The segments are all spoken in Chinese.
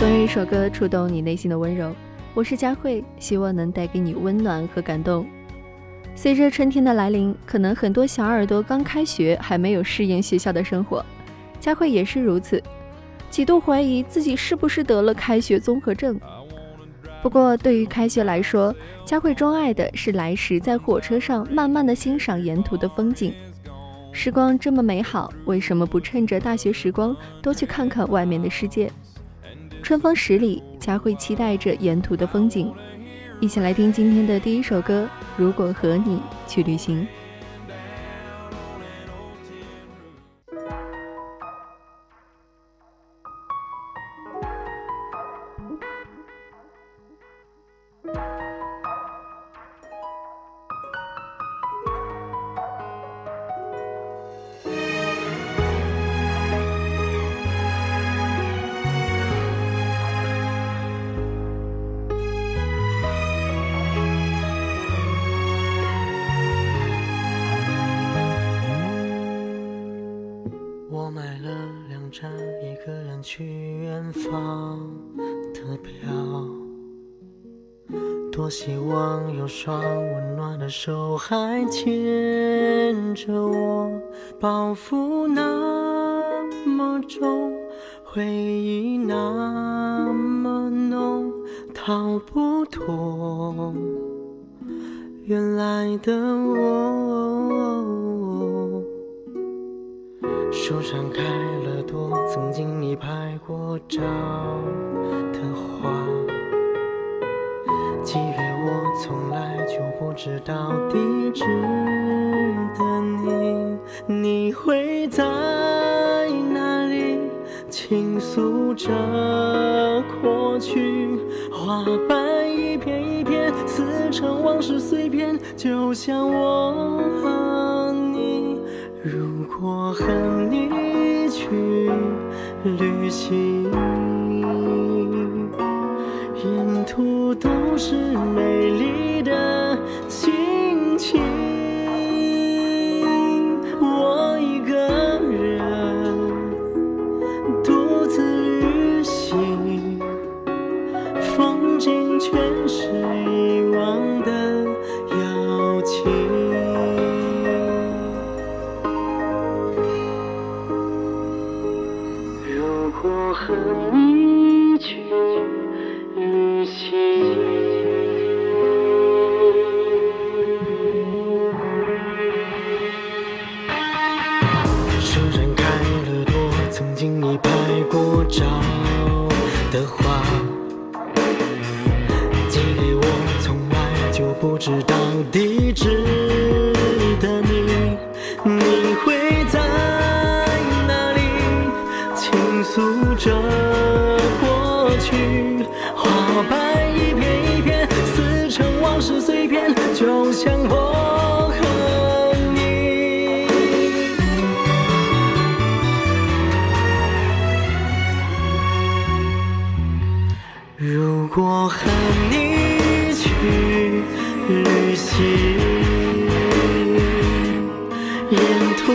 总有一首歌触动你内心的温柔。我是佳慧，希望能带给你温暖和感动。随着春天的来临，可能很多小耳朵刚开学还没有适应学校的生活，佳慧也是如此，几度怀疑自己是不是得了开学综合症。不过对于开学来说，佳慧钟爱的是来时在火车上慢慢的欣赏沿途的风景。时光这么美好，为什么不趁着大学时光多去看看外面的世界？春风十里，佳慧期待着沿途的风景。一起来听今天的第一首歌《如果和你去旅行》。去远方的票，多希望有双温暖的手还牵着我，包袱那么重，回忆那么浓，逃不脱。原来的我，树上开了朵。曾经你拍过照的花，寄给我从来就不知道地址的你，你会在哪里倾诉着过去？花瓣一片一片撕成往事碎片，就像我和，我和你去。旅行，沿途都是我和你去旅行，沿途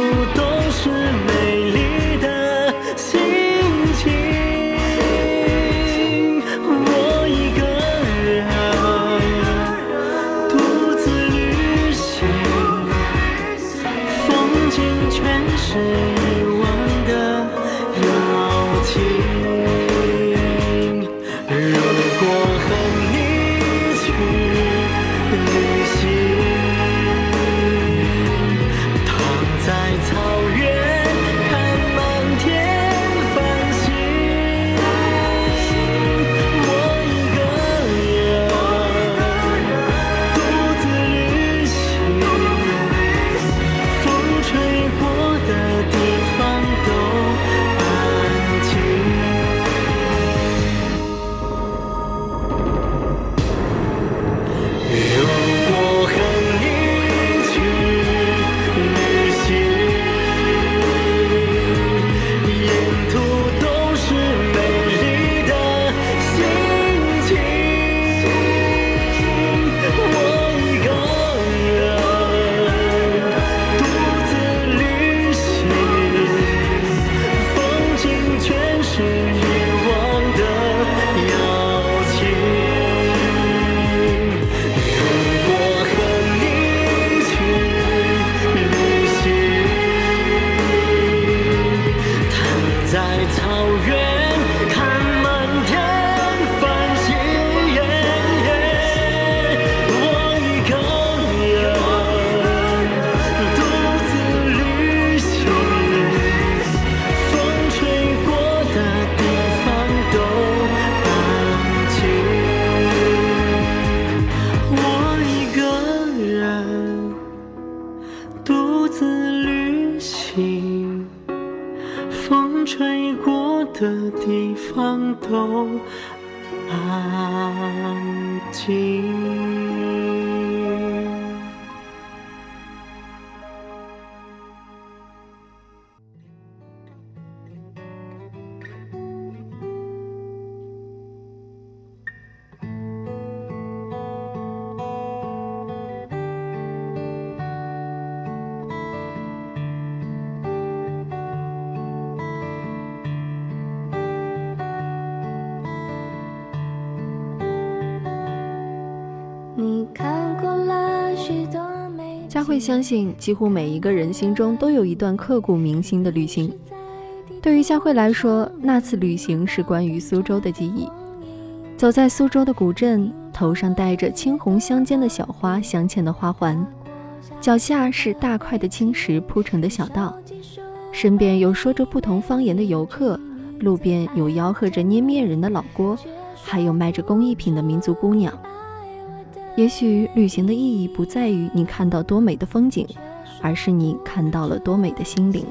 会相信几乎每一个人心中都有一段刻骨铭心的旅行。对于佳慧来说那次旅行是关于苏州的记忆。走在苏州的古镇头上戴着青红相间的小花镶嵌的花环。脚下是大块的青石铺成的小道。身边有说着不同方言的游客路边有吆喝着捏面人的老郭还有卖着工艺品的民族姑娘。也许旅行的意义不在于你看到多美的风景而是你看到了多美的心灵。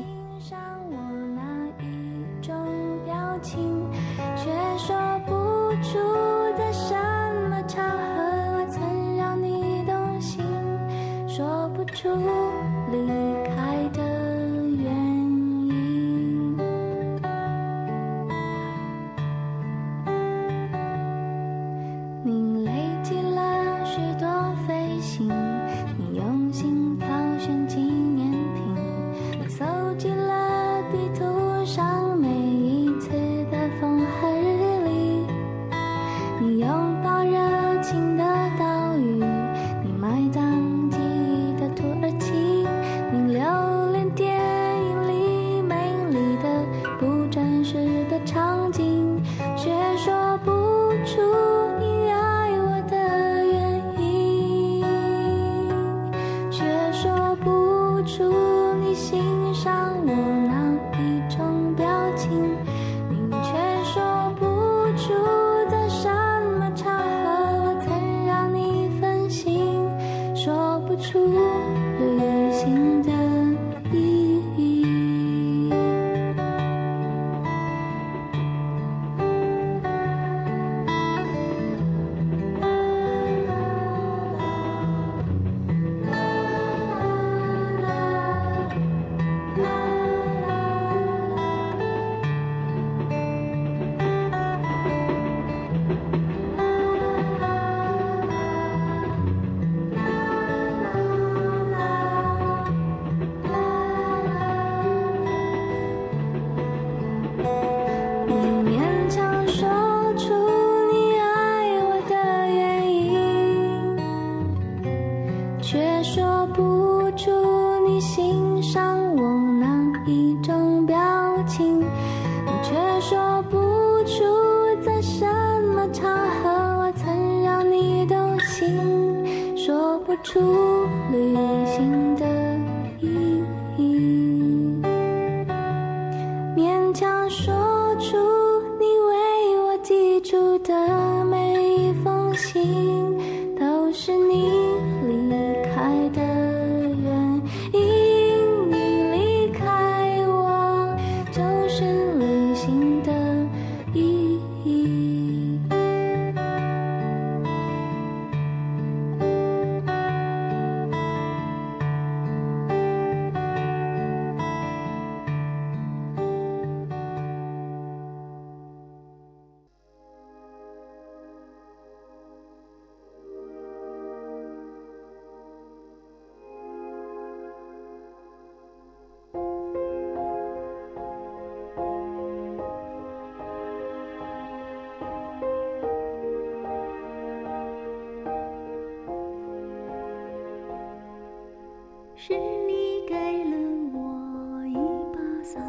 是你给了我一把伞，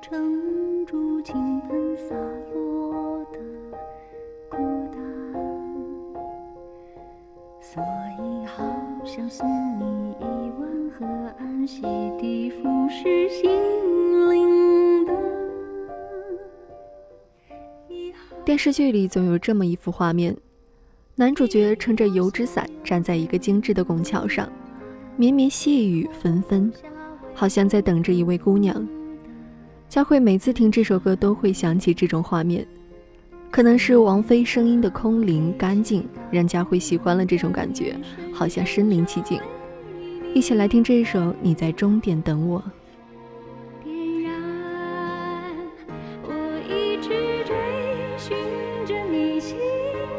撑住倾盆洒落的孤单，所以好想送你一碗河岸洗涤腐蚀心灵的。电视剧里总有这么一幅画面：男主角撑着油纸伞站在一个精致的拱桥上，绵绵细雨纷纷，好像在等着一位姑娘。佳慧每次听这首歌都会想起这种画面，可能是王菲声音的空灵干净，让佳慧喜欢了这种感觉，好像身临其境。一起来听这首《你在终点等我》。点燃我一直追寻着你心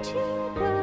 情的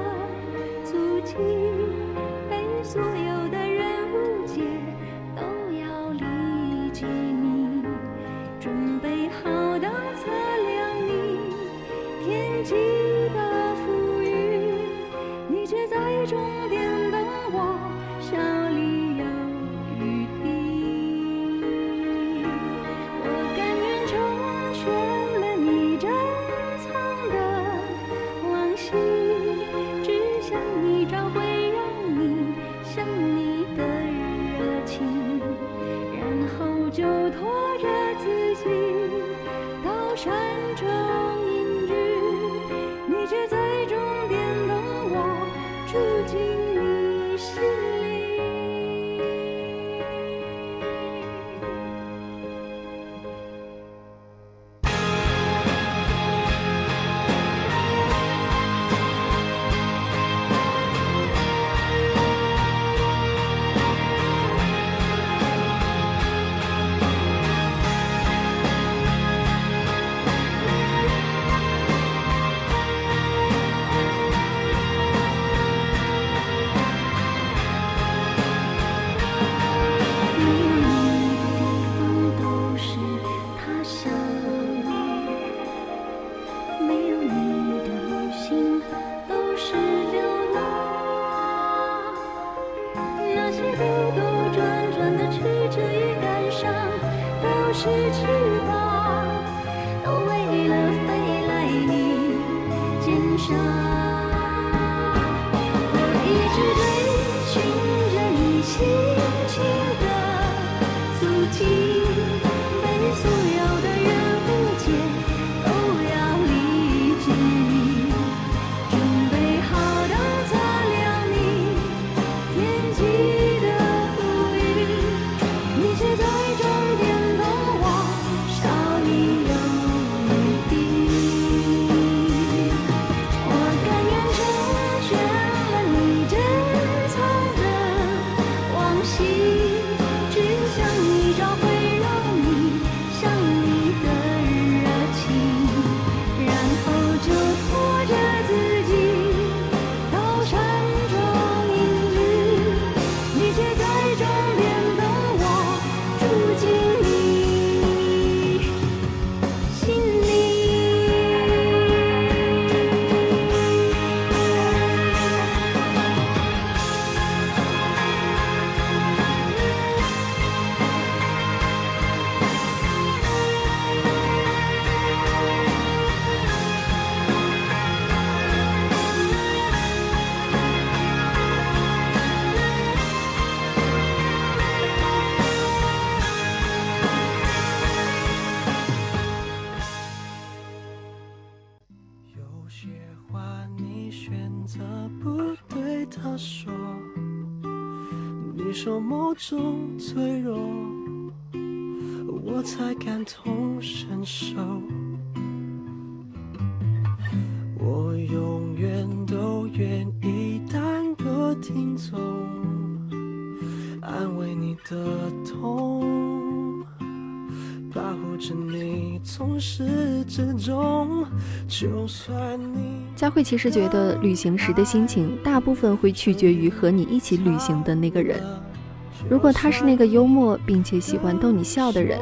脆弱，我才感同身受。我永远都愿意当个听众，安慰你的痛，保护着你从始至终。就算你佳慧其实觉得旅行时的心情大部分会取决于和你一起旅行的那个人。如果他是那个幽默并且喜欢逗你笑的人，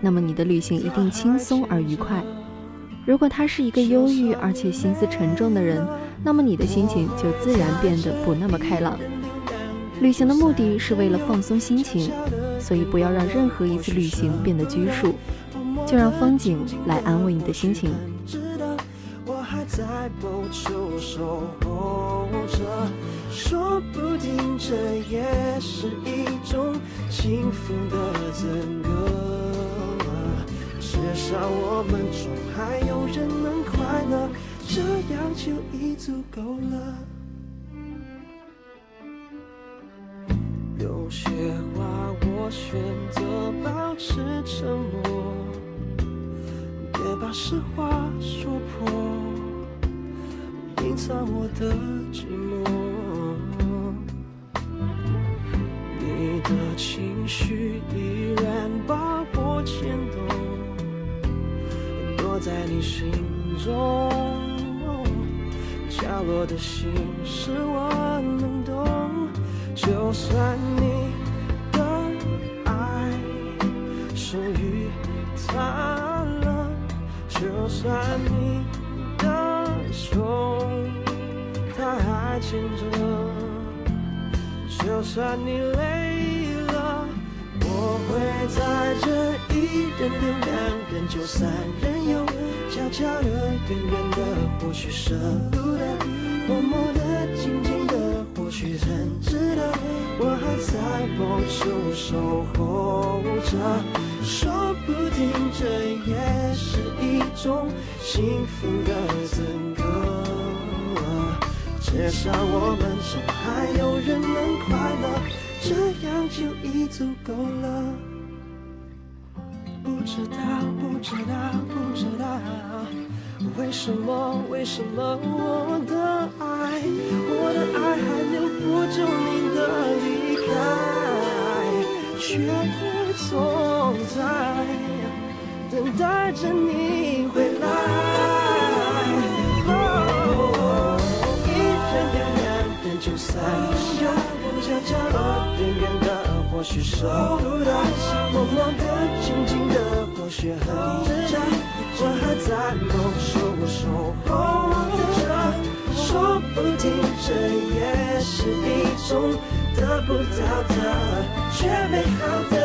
那么你的旅行一定轻松而愉快。如果他是一个忧郁而且心思沉重的人，那么你的心情就自然变得不那么开朗。旅行的目的是为了放松心情，所以不要让任何一次旅行变得拘束，就让风景来安慰你的心情。在某处守候着，说不定这也是一种幸福的资格。至少我们中还有人能快乐，这样就已足够了。有些话我选择保持沉默。别把实话说破，隐藏我的寂寞。你的情绪依然把我牵动，躲在你心中。角落的心事我能懂，就算你的爱属于他了。就算你牵着，就算你累了，我会在这一人留两人就三人游，悄悄的、远远的，或许舍不得，默默的、静静的，或许很值得，我还在某处守候着。说不定这也是一种幸福的赠歌，至少我们中还有人能快乐，这样就已足够了。不知道，不知道，不知道，为什么，为什么我的爱，我的爱还留不住你的离开，却也总在等待着你回就三人游，悄悄的、远远的，或许舍不得，朦胧的、静静的，或许很值得。我还在某处守候着。说不定这也是一种得不到的却美好的，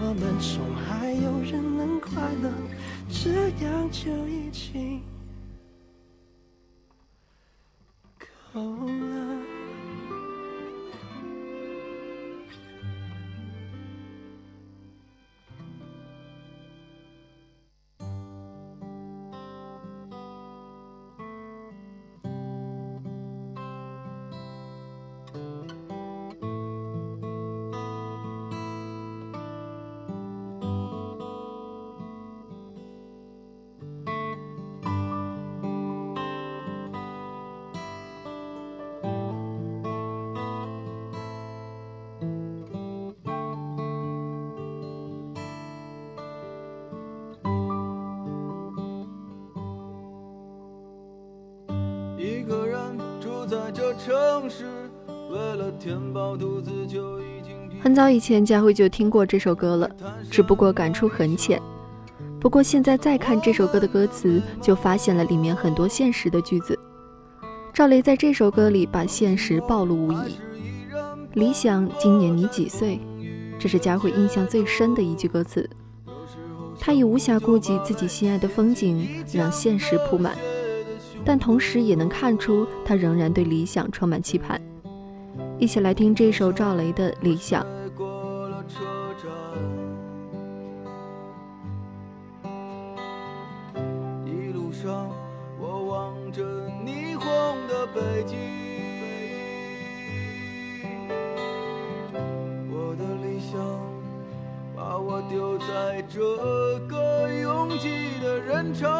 我们中还有人能快乐，这样就已经够城市，为了填饱肚子就已经很早以前，佳慧就听过这首歌了，只不过感触很浅。不过现在再看这首歌的歌词，就发现了里面很多现实的句子。赵雷在这首歌里把现实暴露无遗。理想，今年你几岁？这是佳慧印象最深的一句歌词。他已无暇顾及自己心爱的风景，让现实铺满，但同时也能看出他仍然对理想充满期盼。一起来听这首赵雷的《理想》。过了车站，上，我望着霓虹的北京。我的理想把我丢在这个拥挤的人潮，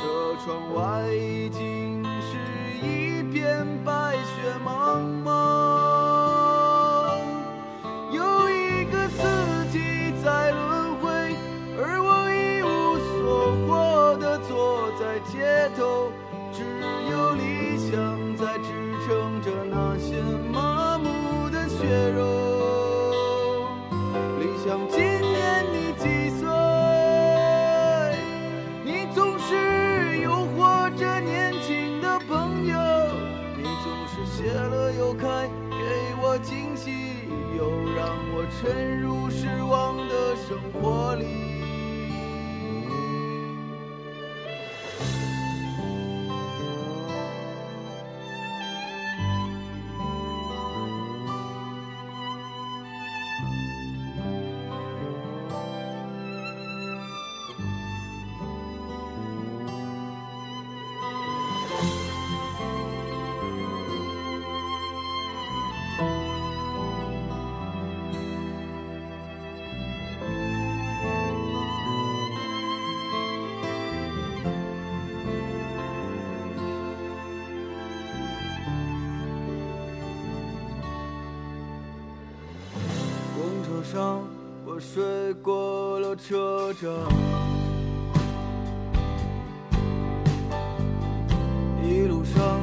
车窗外已经是一片白雪茫茫。活里。上，我睡过了车站。一路上，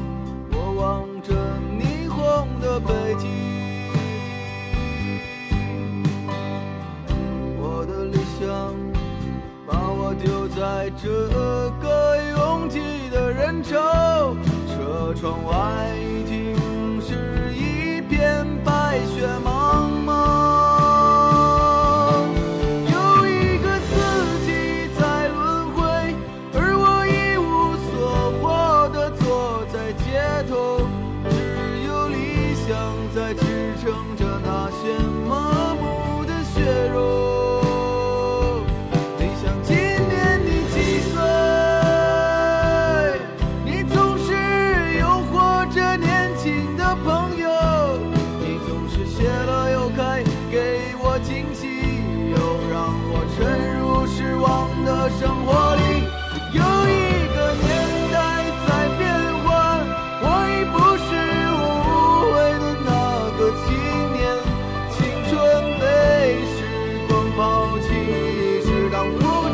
我望着霓虹的北京。我的理想把我丢在这是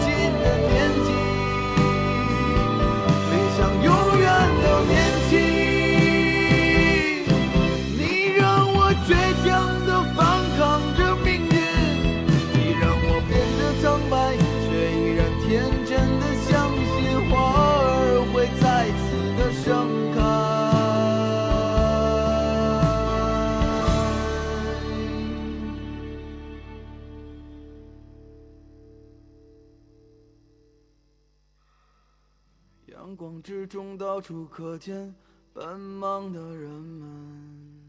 到处可见奔忙的人们，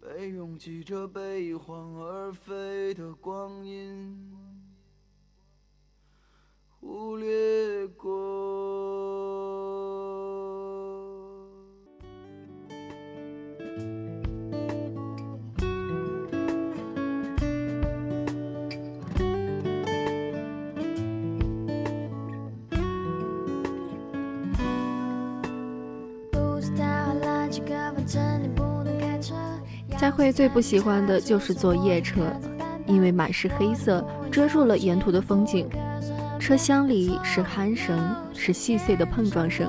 被拥挤着被晃而飞的光阴忽略过。佳慧最不喜欢的就是坐夜车，因为满是黑色，遮住了沿途的风景。车厢里是鼾声，是细碎的碰撞声。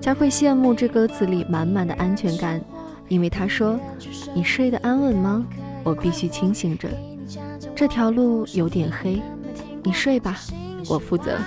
佳慧羡慕这歌词里满满的安全感，因为她说：“你睡得安稳吗？我必须清醒着。这条路有点黑，你睡吧，我负责。”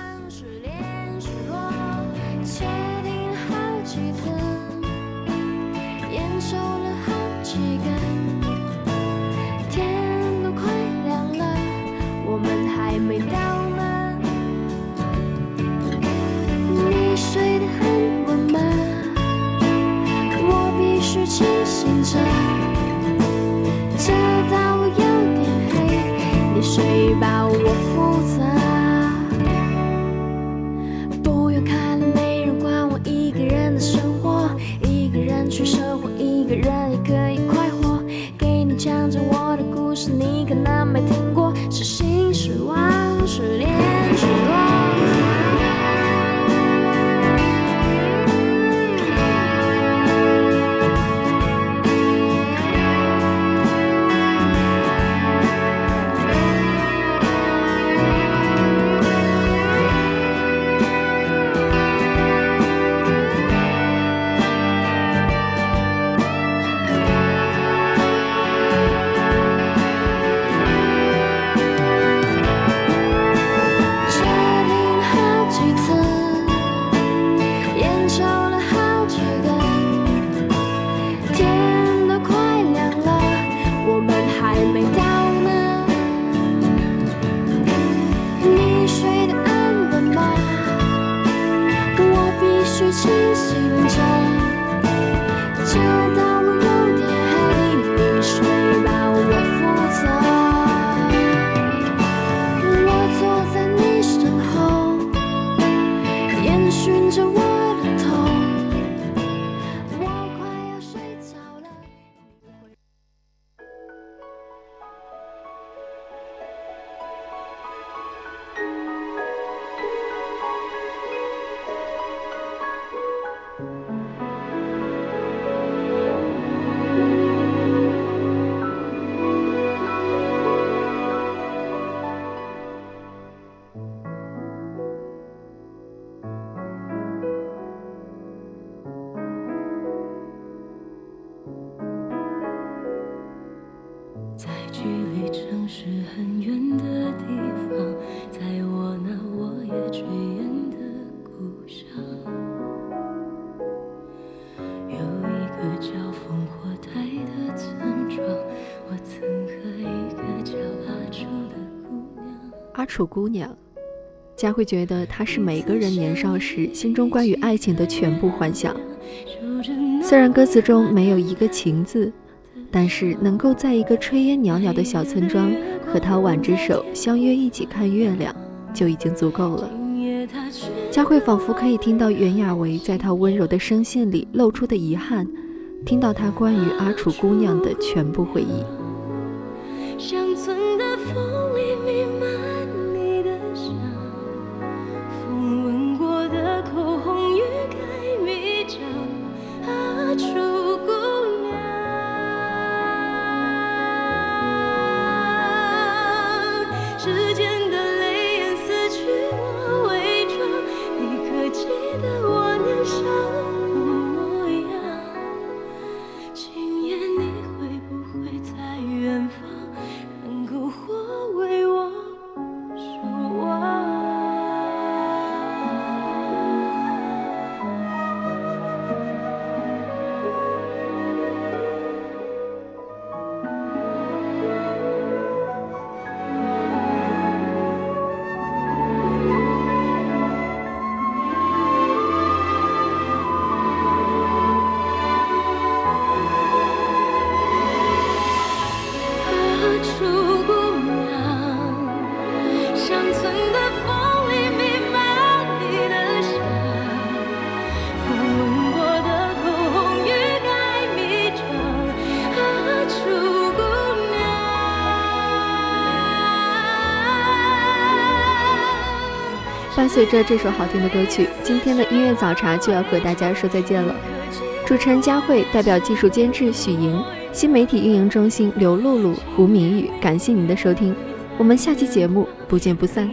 楚姑娘，佳慧觉得她是每个人年少时心中关于爱情的全部幻想。虽然歌词中没有一个情字，但是能够在一个炊烟袅袅的小村庄和他挽着手相约一起看月亮，就已经足够了。佳慧仿佛可以听到袁娅维在她温柔的声线里露出的遗憾，听到她关于阿楚姑娘的全部回忆。乡村的风里弥漫随着这首好听的歌曲，今天的音乐早茶就要和大家说再见了。主持人佳慧代表技术监制许莹、新媒体运营中心刘露露、胡明宇，感谢您的收听，我们下期节目不见不散。